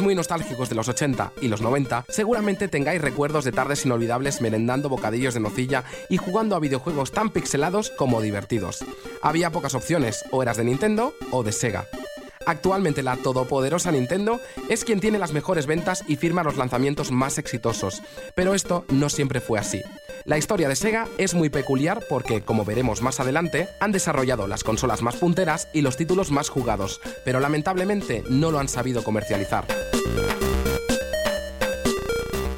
Muy nostálgicos de los 80 y los 90, seguramente tengáis recuerdos de tardes inolvidables merendando bocadillos de nocilla y jugando a videojuegos tan pixelados como divertidos. Había pocas opciones, o eras de Nintendo o de Sega. Actualmente la todopoderosa Nintendo es quien tiene las mejores ventas y firma los lanzamientos más exitosos, pero esto no siempre fue así. La historia de Sega es muy peculiar porque, como veremos más adelante, han desarrollado las consolas más punteras y los títulos más jugados, pero lamentablemente no lo han sabido comercializar.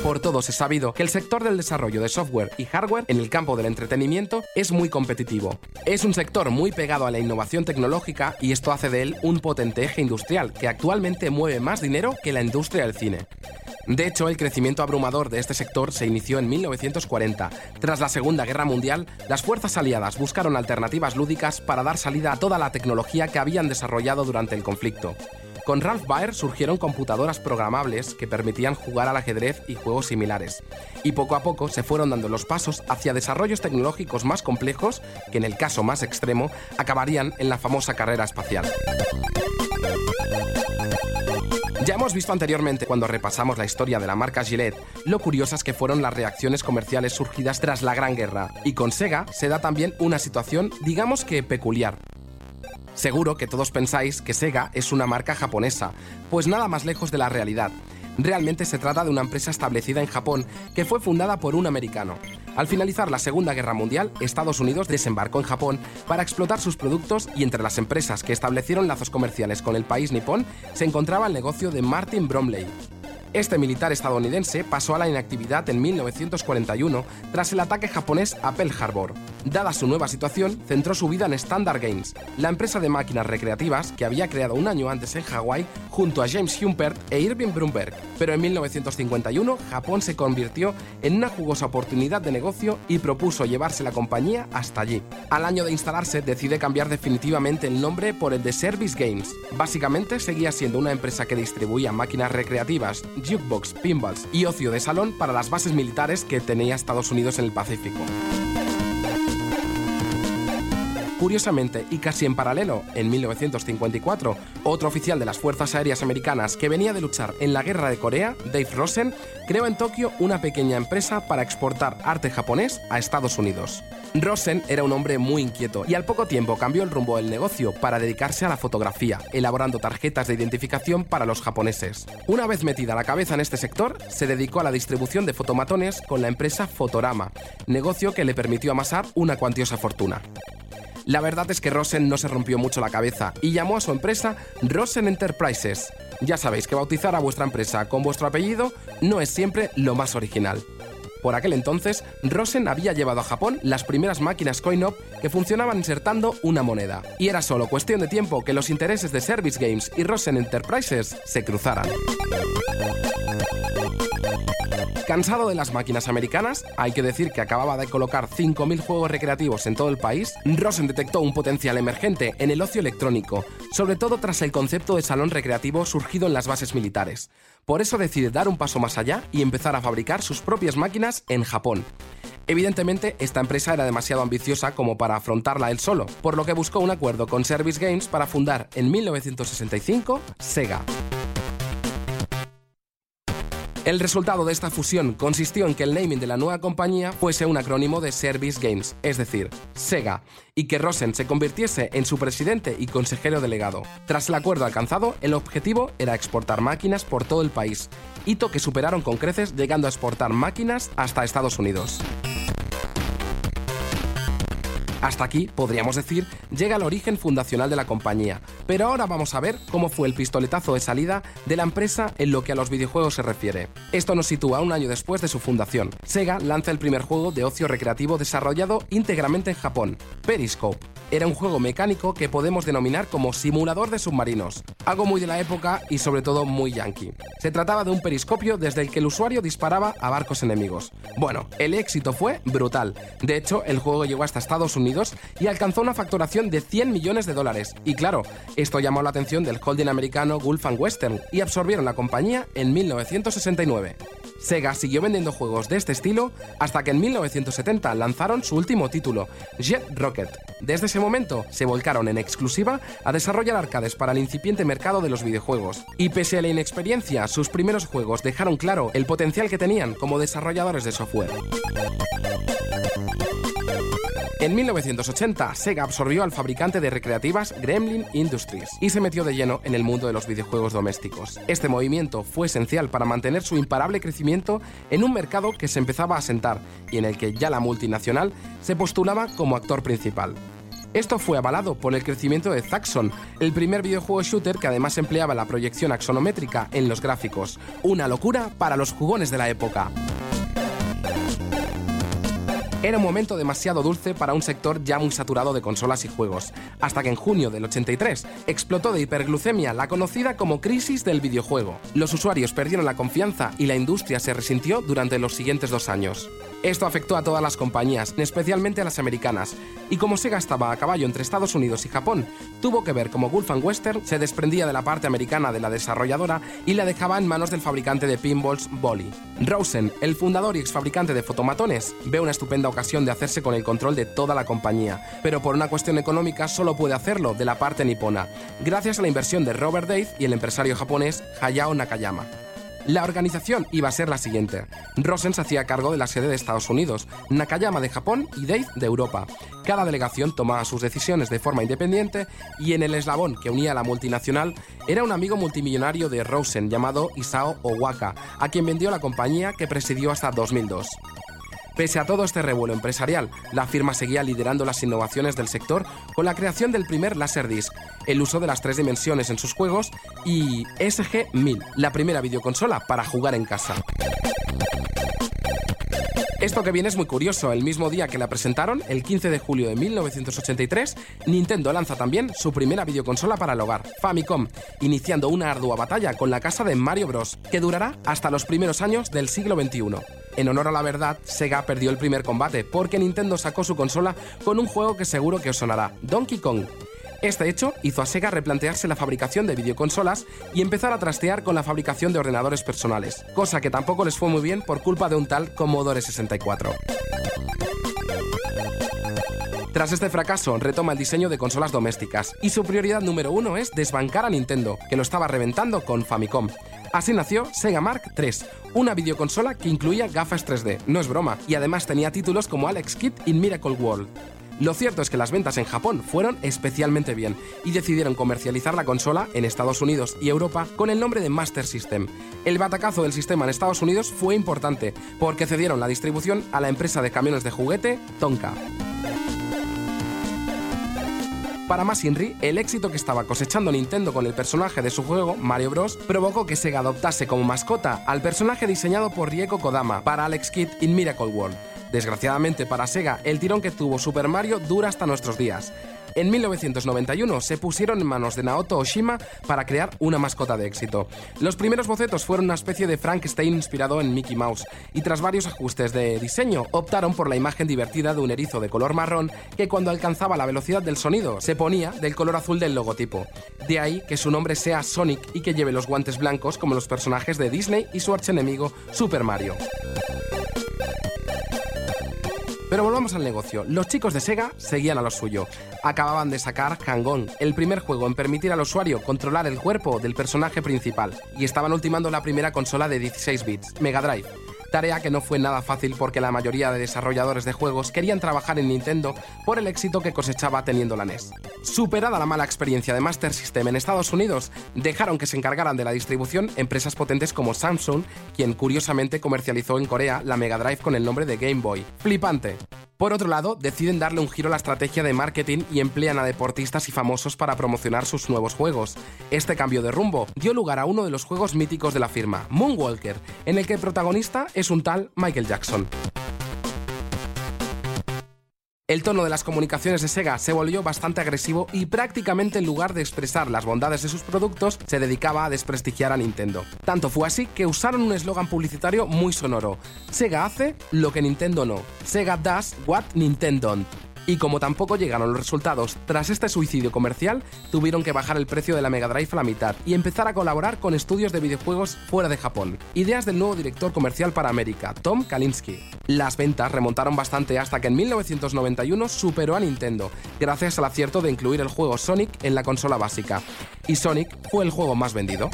Por todos es sabido que el sector del desarrollo de software y hardware en el campo del entretenimiento es muy competitivo. Es un sector muy pegado a la innovación tecnológica y esto hace de él un potente eje industrial que actualmente mueve más dinero que la industria del cine. De hecho, el crecimiento abrumador de este sector se inició en 1940. Tras la Segunda Guerra Mundial, las fuerzas aliadas buscaron alternativas lúdicas para dar salida a toda la tecnología que habían desarrollado durante el conflicto. Con Ralph Baer surgieron computadoras programables que permitían jugar al ajedrez y juegos similares. Y poco a poco se fueron dando los pasos hacia desarrollos tecnológicos más complejos que en el caso más extremo acabarían en la famosa carrera espacial. Ya hemos visto anteriormente, cuando repasamos la historia de la marca Gillette, lo curiosas que fueron las reacciones comerciales surgidas tras la Gran Guerra, y con Sega se da también una situación, digamos que peculiar. Seguro que todos pensáis que Sega es una marca japonesa, pues nada más lejos de la realidad. Realmente se trata de una empresa establecida en Japón que fue fundada por un americano. Al finalizar la Segunda Guerra Mundial, Estados Unidos desembarcó en Japón para explotar sus productos y entre las empresas que establecieron lazos comerciales con el país nipón se encontraba el negocio de Martin Bromley. Este militar estadounidense pasó a la inactividad en 1941 tras el ataque japonés a Pearl Harbor. Dada su nueva situación, centró su vida en Standard Games, la empresa de máquinas recreativas que había creado un año antes en Hawái junto a James Humpert e Irving Brumberg. Pero en 1951 Japón se convirtió en una jugosa oportunidad de negocio y propuso llevarse la compañía hasta allí. Al año de instalarse decide cambiar definitivamente el nombre por el de Service Games. Básicamente seguía siendo una empresa que distribuía máquinas recreativas, jukebox, pinballs y ocio de salón para las bases militares que tenía Estados Unidos en el Pacífico. Curiosamente, y casi en paralelo, en 1954, otro oficial de las Fuerzas Aéreas Americanas que venía de luchar en la Guerra de Corea, Dave Rosen, creó en Tokio una pequeña empresa para exportar arte japonés a Estados Unidos. Rosen era un hombre muy inquieto y al poco tiempo cambió el rumbo del negocio para dedicarse a la fotografía, elaborando tarjetas de identificación para los japoneses. Una vez metida la cabeza en este sector, se dedicó a la distribución de fotomatones con la empresa Fotorama, negocio que le permitió amasar una cuantiosa fortuna. La verdad es que Rosen no se rompió mucho la cabeza y llamó a su empresa Rosen Enterprises. Ya sabéis que bautizar a vuestra empresa con vuestro apellido no es siempre lo más original. Por aquel entonces, Rosen había llevado a Japón las primeras máquinas coin-op que funcionaban insertando una moneda, y era solo cuestión de tiempo que los intereses de Service Games y Rosen Enterprises se cruzaran. Cansado de las máquinas americanas, hay que decir que acababa de colocar 5.000 juegos recreativos en todo el país, Rosen detectó un potencial emergente en el ocio electrónico, sobre todo tras el concepto de salón recreativo surgido en las bases militares. Por eso decide dar un paso más allá y empezar a fabricar sus propias máquinas en Japón. Evidentemente, esta empresa era demasiado ambiciosa como para afrontarla él solo, por lo que buscó un acuerdo con Service Games para fundar en 1965 Sega. El resultado de esta fusión consistió en que el naming de la nueva compañía fuese un acrónimo de Service Games, es decir, Sega, y que Rosen se convirtiese en su presidente y consejero delegado. Tras el acuerdo alcanzado, el objetivo era exportar máquinas por todo el país, hito que superaron con creces llegando a exportar máquinas hasta Estados Unidos. Hasta aquí, podríamos decir, llega el origen fundacional de la compañía. Pero ahora vamos a ver cómo fue el pistoletazo de salida de la empresa en lo que a los videojuegos se refiere. Esto nos sitúa un año después de su fundación. Sega lanza el primer juego de ocio recreativo desarrollado íntegramente en Japón, Periscope. Era un juego mecánico que podemos denominar como simulador de submarinos, algo muy de la época y sobre todo muy yankee. Se trataba de un periscopio desde el que el usuario disparaba a barcos enemigos. Bueno, el éxito fue brutal. De hecho, el juego llegó hasta Estados Unidos y alcanzó una facturación de 100 millones de dólares. Y claro, esto llamó la atención del holding americano Gulf Western y absorbieron la compañía en 1969. Sega siguió vendiendo juegos de este estilo hasta que en 1970 lanzaron su último título, Jet Rocket. Desde ese momento se volcaron en exclusiva a desarrollar arcades para el incipiente mercado de los videojuegos. Y pese a la inexperiencia, sus primeros juegos dejaron claro el potencial que tenían como desarrolladores de software. En 1980, Sega absorbió al fabricante de recreativas Gremlin Industries y se metió de lleno en el mundo de los videojuegos domésticos. Este movimiento fue esencial para mantener su imparable crecimiento en un mercado que se empezaba a asentar y en el que ya la multinacional se postulaba como actor principal. Esto fue avalado por el crecimiento de Zaxxon, el primer videojuego shooter que además empleaba la proyección axonométrica en los gráficos. Una locura para los jugones de la época. Era un momento demasiado dulce para un sector ya muy saturado de consolas y juegos, hasta que en junio del 83 explotó de hiperglucemia la conocida como crisis del videojuego. Los usuarios perdieron la confianza y la industria se resintió durante los siguientes dos años. Esto afectó a todas las compañías, especialmente a las americanas, y como Sega estaba a caballo entre Estados Unidos y Japón, tuvo que ver cómo Gulf Western se desprendía de la parte americana de la desarrolladora y la dejaba en manos del fabricante de pinballs Bolly. Rosen, el fundador y ex fabricante de fotomatones, ve una estupenda ocasión de hacerse con el control de toda la compañía, pero por una cuestión económica solo puede hacerlo de la parte nipona, gracias a la inversión de Robert Dave y el empresario japonés Hayao Nakayama. La organización iba a ser la siguiente. Rosen se hacía cargo de la sede de Estados Unidos, Nakayama de Japón y Dave de Europa. Cada delegación tomaba sus decisiones de forma independiente y en el eslabón que unía a la multinacional era un amigo multimillonario de Rosen llamado Isao Owaka, a quien vendió la compañía que presidió hasta 2002. Pese a todo este revuelo empresarial, la firma seguía liderando las innovaciones del sector con la creación del primer Laserdisc, el uso de las tres dimensiones en sus juegos y SG-1000, la primera videoconsola para jugar en casa. Esto que viene es muy curioso. El mismo día que la presentaron, el 15 de julio de 1983, Nintendo lanza también su primera videoconsola para el hogar, Famicom, iniciando una ardua batalla con la casa de Mario Bros, que durará hasta los primeros años del siglo XXI. En honor a la verdad, Sega perdió el primer combate porque Nintendo sacó su consola con un juego que seguro que os sonará, Donkey Kong. Este hecho hizo a Sega replantearse la fabricación de videoconsolas y empezar a trastear con la fabricación de ordenadores personales, cosa que tampoco les fue muy bien por culpa de un tal Commodore 64. Tras este fracaso, retoma el diseño de consolas domésticas y su prioridad número uno es desbancar a Nintendo, que lo estaba reventando con Famicom. Así nació Sega Mark III, una videoconsola que incluía gafas 3D, no es broma, y además tenía títulos como Alex Kidd in Miracle World. Lo cierto es que las ventas en Japón fueron especialmente bien y decidieron comercializar la consola en Estados Unidos y Europa con el nombre de Master System. El batacazo del sistema en Estados Unidos fue importante porque cedieron la distribución a la empresa de camiones de juguete Tonka. Para más Inri, el éxito que estaba cosechando Nintendo con el personaje de su juego, Mario Bros., provocó que Sega adoptase como mascota al personaje diseñado por Rieko Kodama para Alex Kidd in Miracle World. Desgraciadamente para Sega, el tirón que tuvo Super Mario dura hasta nuestros días. En 1991 se pusieron en manos de Naoto Oshima para crear una mascota de éxito. Los primeros bocetos fueron una especie de Frankenstein inspirado en Mickey Mouse, y tras varios ajustes de diseño optaron por la imagen divertida de un erizo de color marrón que cuando alcanzaba la velocidad del sonido se ponía del color azul del logotipo. De ahí que su nombre sea Sonic y que lleve los guantes blancos como los personajes de Disney y su archenemigo Super Mario. Pero volvamos al negocio. Los chicos de Sega seguían a lo suyo. Acababan de sacar Hang-On, el primer juego en permitir al usuario controlar el cuerpo del personaje principal, y estaban ultimando la primera consola de 16 bits, Mega Drive. Tarea que no fue nada fácil porque la mayoría de desarrolladores de juegos querían trabajar en Nintendo por el éxito que cosechaba teniendo la NES. Superada la mala experiencia de Master System en Estados Unidos, dejaron que se encargaran de la distribución empresas potentes como Samsung, quien curiosamente comercializó en Corea la Mega Drive con el nombre de Game Boy. Flipante. Por otro lado, deciden darle un giro a la estrategia de marketing y emplean a deportistas y famosos para promocionar sus nuevos juegos. Este cambio de rumbo dio lugar a uno de los juegos míticos de la firma, Moonwalker, en el que el protagonista es un tal Michael Jackson. El tono de las comunicaciones de Sega se volvió bastante agresivo y prácticamente en lugar de expresar las bondades de sus productos, se dedicaba a desprestigiar a Nintendo. Tanto fue así que usaron un eslogan publicitario muy sonoro. Sega hace lo que Nintendo no. Sega does what Nintendo don't. Y como tampoco llegaron los resultados tras este suicidio comercial, tuvieron que bajar el precio de la Mega Drive a la mitad y empezar a colaborar con estudios de videojuegos fuera de Japón. Ideas del nuevo director comercial para América, Tom Kalinske. Las ventas remontaron bastante hasta que en 1991 superó a Nintendo, gracias al acierto de incluir el juego Sonic en la consola básica. Y Sonic fue el juego más vendido.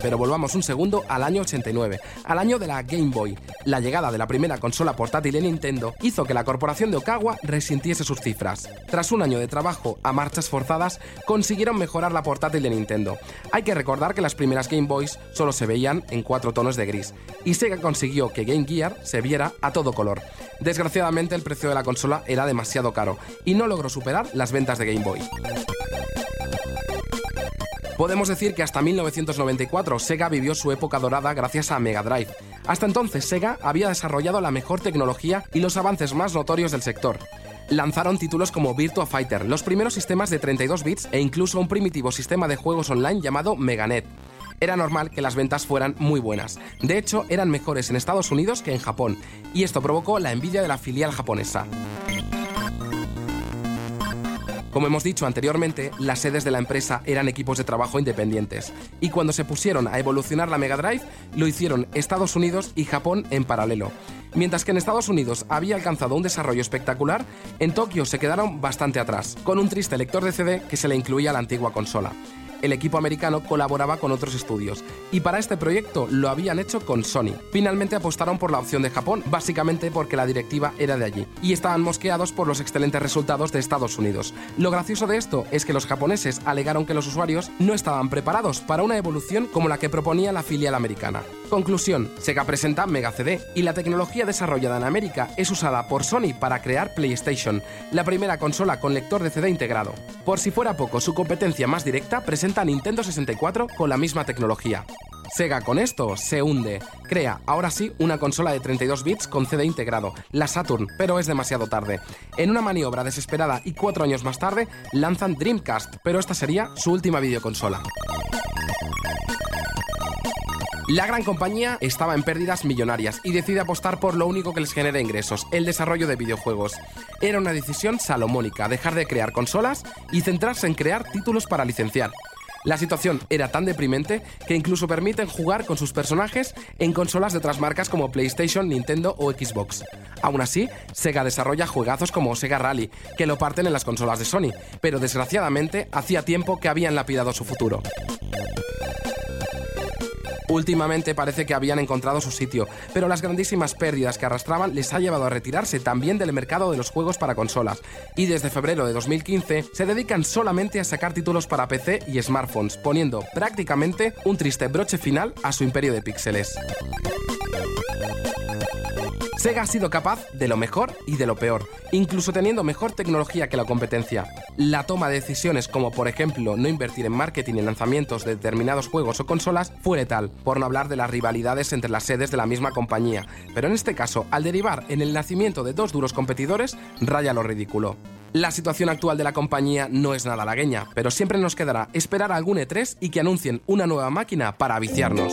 Pero volvamos un segundo al año 89, al año de la Game Boy. La llegada de la primera consola portátil de Nintendo hizo que la corporación de Okawa resintiese sus cifras. Tras un año de trabajo a marchas forzadas, consiguieron mejorar la portátil de Nintendo. Hay que recordar que las primeras Game Boys solo se veían en cuatro tonos de gris, y Sega consiguió que Game Gear se viera a todo color. Desgraciadamente el precio de la consola era demasiado caro, y no logró superar las ventas de Game Boy. Podemos decir que hasta 1994 Sega vivió su época dorada gracias a Mega Drive. Hasta entonces Sega había desarrollado la mejor tecnología y los avances más notorios del sector. Lanzaron títulos como Virtua Fighter, los primeros sistemas de 32 bits e incluso un primitivo sistema de juegos online llamado Meganet era normal que las ventas fueran muy buenas. De hecho, eran mejores en Estados Unidos que en Japón, y esto provocó la envidia de la filial japonesa. Como hemos dicho anteriormente, las sedes de la empresa eran equipos de trabajo independientes, y cuando se pusieron a evolucionar la Mega Drive, lo hicieron Estados Unidos y Japón en paralelo. Mientras que en Estados Unidos había alcanzado un desarrollo espectacular, en Tokio se quedaron bastante atrás, con un triste lector de CD que se le incluía a la antigua consola el equipo americano colaboraba con otros estudios, y para este proyecto lo habían hecho con Sony. Finalmente apostaron por la opción de Japón, básicamente porque la directiva era de allí, y estaban mosqueados por los excelentes resultados de Estados Unidos. Lo gracioso de esto es que los japoneses alegaron que los usuarios no estaban preparados para una evolución como la que proponía la filial americana. Conclusión, Sega presenta Mega CD y la tecnología desarrollada en América es usada por Sony para crear PlayStation, la primera consola con lector de CD integrado. Por si fuera poco, su competencia más directa presenta Nintendo 64 con la misma tecnología. Sega con esto se hunde. Crea, ahora sí, una consola de 32 bits con CD integrado, la Saturn, pero es demasiado tarde. En una maniobra desesperada y cuatro años más tarde, lanzan Dreamcast, pero esta sería su última videoconsola. La gran compañía estaba en pérdidas millonarias y decide apostar por lo único que les genera ingresos, el desarrollo de videojuegos. Era una decisión salomónica, dejar de crear consolas y centrarse en crear títulos para licenciar. La situación era tan deprimente que incluso permiten jugar con sus personajes en consolas de otras marcas como PlayStation, Nintendo o Xbox. Aún así, Sega desarrolla juegazos como Sega Rally, que lo parten en las consolas de Sony, pero desgraciadamente hacía tiempo que habían lapidado su futuro. Últimamente parece que habían encontrado su sitio, pero las grandísimas pérdidas que arrastraban les ha llevado a retirarse también del mercado de los juegos para consolas, y desde febrero de 2015 se dedican solamente a sacar títulos para PC y smartphones, poniendo prácticamente un triste broche final a su imperio de píxeles. Sega ha sido capaz de lo mejor y de lo peor, incluso teniendo mejor tecnología que la competencia. La toma de decisiones como por ejemplo no invertir en marketing y lanzamientos de determinados juegos o consolas fue letal, por no hablar de las rivalidades entre las sedes de la misma compañía, pero en este caso, al derivar en el nacimiento de dos duros competidores, raya lo ridículo. La situación actual de la compañía no es nada lagueña, pero siempre nos quedará esperar algún E3 y que anuncien una nueva máquina para viciarnos.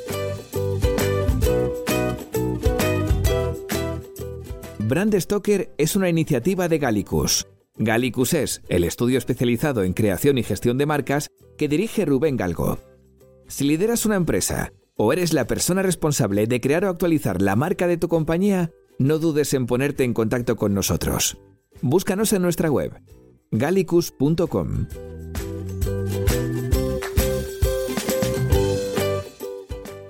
Brand Stoker es una iniciativa de Gallicus. Gallicus es el estudio especializado en creación y gestión de marcas que dirige Rubén Galgo. Si lideras una empresa o eres la persona responsable de crear o actualizar la marca de tu compañía, no dudes en ponerte en contacto con nosotros. Búscanos en nuestra web gallicus.com.